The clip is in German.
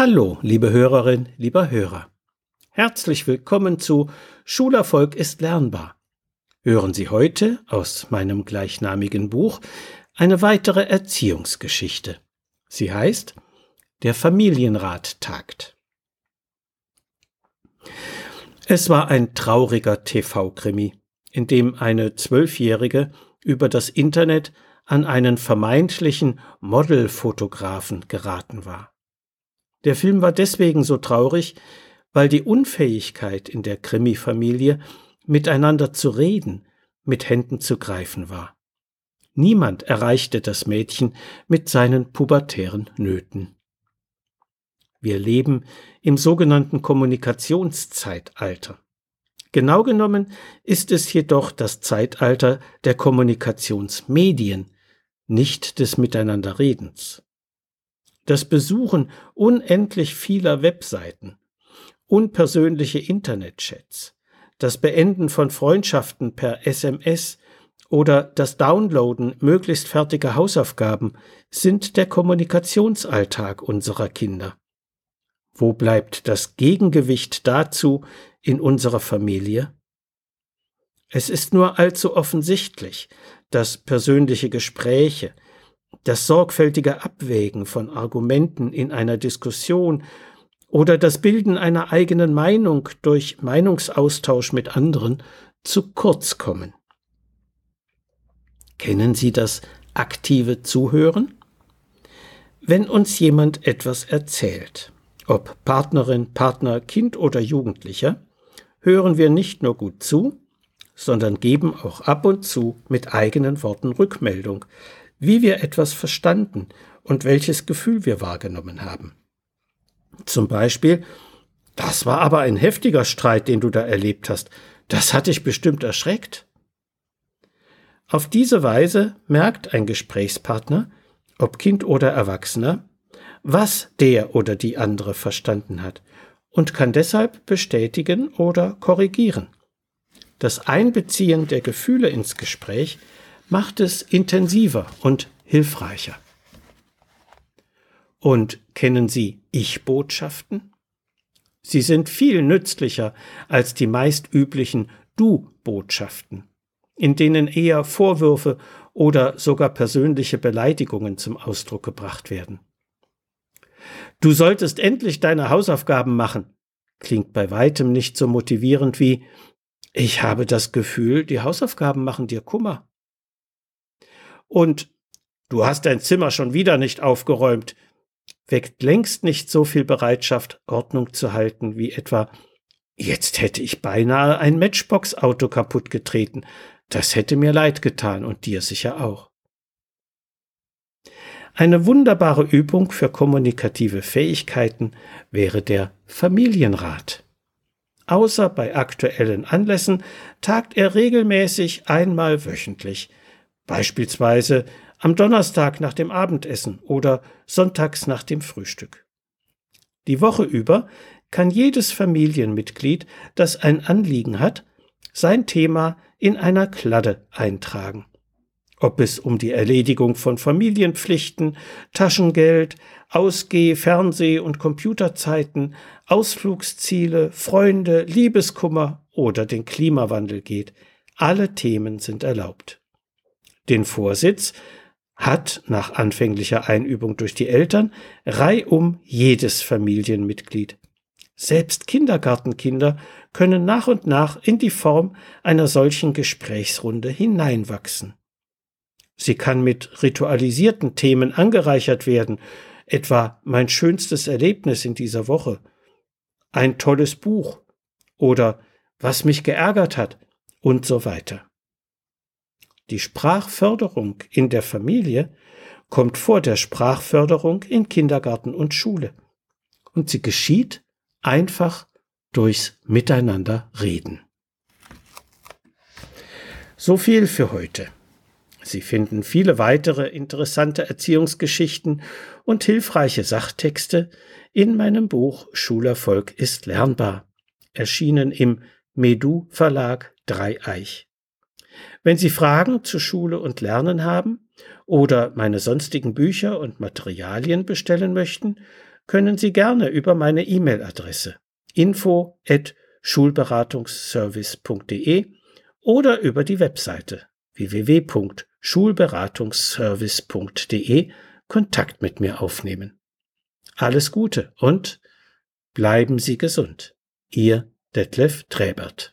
Hallo, liebe Hörerin, lieber Hörer. Herzlich willkommen zu Schulerfolg ist lernbar. Hören Sie heute aus meinem gleichnamigen Buch eine weitere Erziehungsgeschichte. Sie heißt Der Familienrat tagt. Es war ein trauriger TV-Krimi, in dem eine Zwölfjährige über das Internet an einen vermeintlichen Modelfotografen geraten war. Der Film war deswegen so traurig, weil die Unfähigkeit in der Krimi-Familie, miteinander zu reden, mit Händen zu greifen war. Niemand erreichte das Mädchen mit seinen pubertären Nöten. Wir leben im sogenannten Kommunikationszeitalter. Genau genommen ist es jedoch das Zeitalter der Kommunikationsmedien, nicht des Miteinanderredens das Besuchen unendlich vieler Webseiten, unpersönliche Internetchats, das Beenden von Freundschaften per SMS oder das Downloaden möglichst fertiger Hausaufgaben sind der Kommunikationsalltag unserer Kinder. Wo bleibt das Gegengewicht dazu in unserer Familie? Es ist nur allzu offensichtlich, dass persönliche Gespräche, das sorgfältige Abwägen von Argumenten in einer Diskussion oder das Bilden einer eigenen Meinung durch Meinungsaustausch mit anderen zu kurz kommen. Kennen Sie das aktive Zuhören? Wenn uns jemand etwas erzählt, ob Partnerin, Partner, Kind oder Jugendlicher, hören wir nicht nur gut zu, sondern geben auch ab und zu mit eigenen Worten Rückmeldung, wie wir etwas verstanden und welches Gefühl wir wahrgenommen haben. Zum Beispiel, das war aber ein heftiger Streit, den du da erlebt hast. Das hat dich bestimmt erschreckt. Auf diese Weise merkt ein Gesprächspartner, ob Kind oder Erwachsener, was der oder die andere verstanden hat und kann deshalb bestätigen oder korrigieren. Das Einbeziehen der Gefühle ins Gespräch macht es intensiver und hilfreicher. Und kennen Sie Ich-Botschaften? Sie sind viel nützlicher als die meist üblichen Du-Botschaften, in denen eher Vorwürfe oder sogar persönliche Beleidigungen zum Ausdruck gebracht werden. Du solltest endlich deine Hausaufgaben machen, klingt bei weitem nicht so motivierend wie Ich habe das Gefühl, die Hausaufgaben machen dir Kummer. Und du hast dein Zimmer schon wieder nicht aufgeräumt, weckt längst nicht so viel Bereitschaft, Ordnung zu halten, wie etwa Jetzt hätte ich beinahe ein Matchbox-Auto kaputt getreten. Das hätte mir leid getan und dir sicher auch. Eine wunderbare Übung für kommunikative Fähigkeiten wäre der Familienrat. Außer bei aktuellen Anlässen tagt er regelmäßig einmal wöchentlich, beispielsweise am Donnerstag nach dem Abendessen oder sonntags nach dem Frühstück. Die Woche über kann jedes Familienmitglied, das ein Anliegen hat, sein Thema in einer Kladde eintragen. Ob es um die Erledigung von Familienpflichten, Taschengeld, Ausgeh-, Fernseh- und Computerzeiten, Ausflugsziele, Freunde, Liebeskummer oder den Klimawandel geht, alle Themen sind erlaubt. Den Vorsitz hat nach anfänglicher Einübung durch die Eltern reihum jedes Familienmitglied. Selbst Kindergartenkinder können nach und nach in die Form einer solchen Gesprächsrunde hineinwachsen. Sie kann mit ritualisierten Themen angereichert werden, etwa mein schönstes Erlebnis in dieser Woche, ein tolles Buch oder was mich geärgert hat und so weiter. Die Sprachförderung in der Familie kommt vor der Sprachförderung in Kindergarten und Schule. Und sie geschieht einfach durchs Miteinander reden. So viel für heute. Sie finden viele weitere interessante Erziehungsgeschichten und hilfreiche Sachtexte in meinem Buch Schulerfolg ist lernbar, erschienen im Medu Verlag Dreieich. Wenn Sie Fragen zu Schule und Lernen haben oder meine sonstigen Bücher und Materialien bestellen möchten, können Sie gerne über meine E-Mail-Adresse info at schulberatungsservice.de oder über die Webseite www.schulberatungsservice.de Kontakt mit mir aufnehmen. Alles Gute und bleiben Sie gesund. Ihr Detlef Träbert.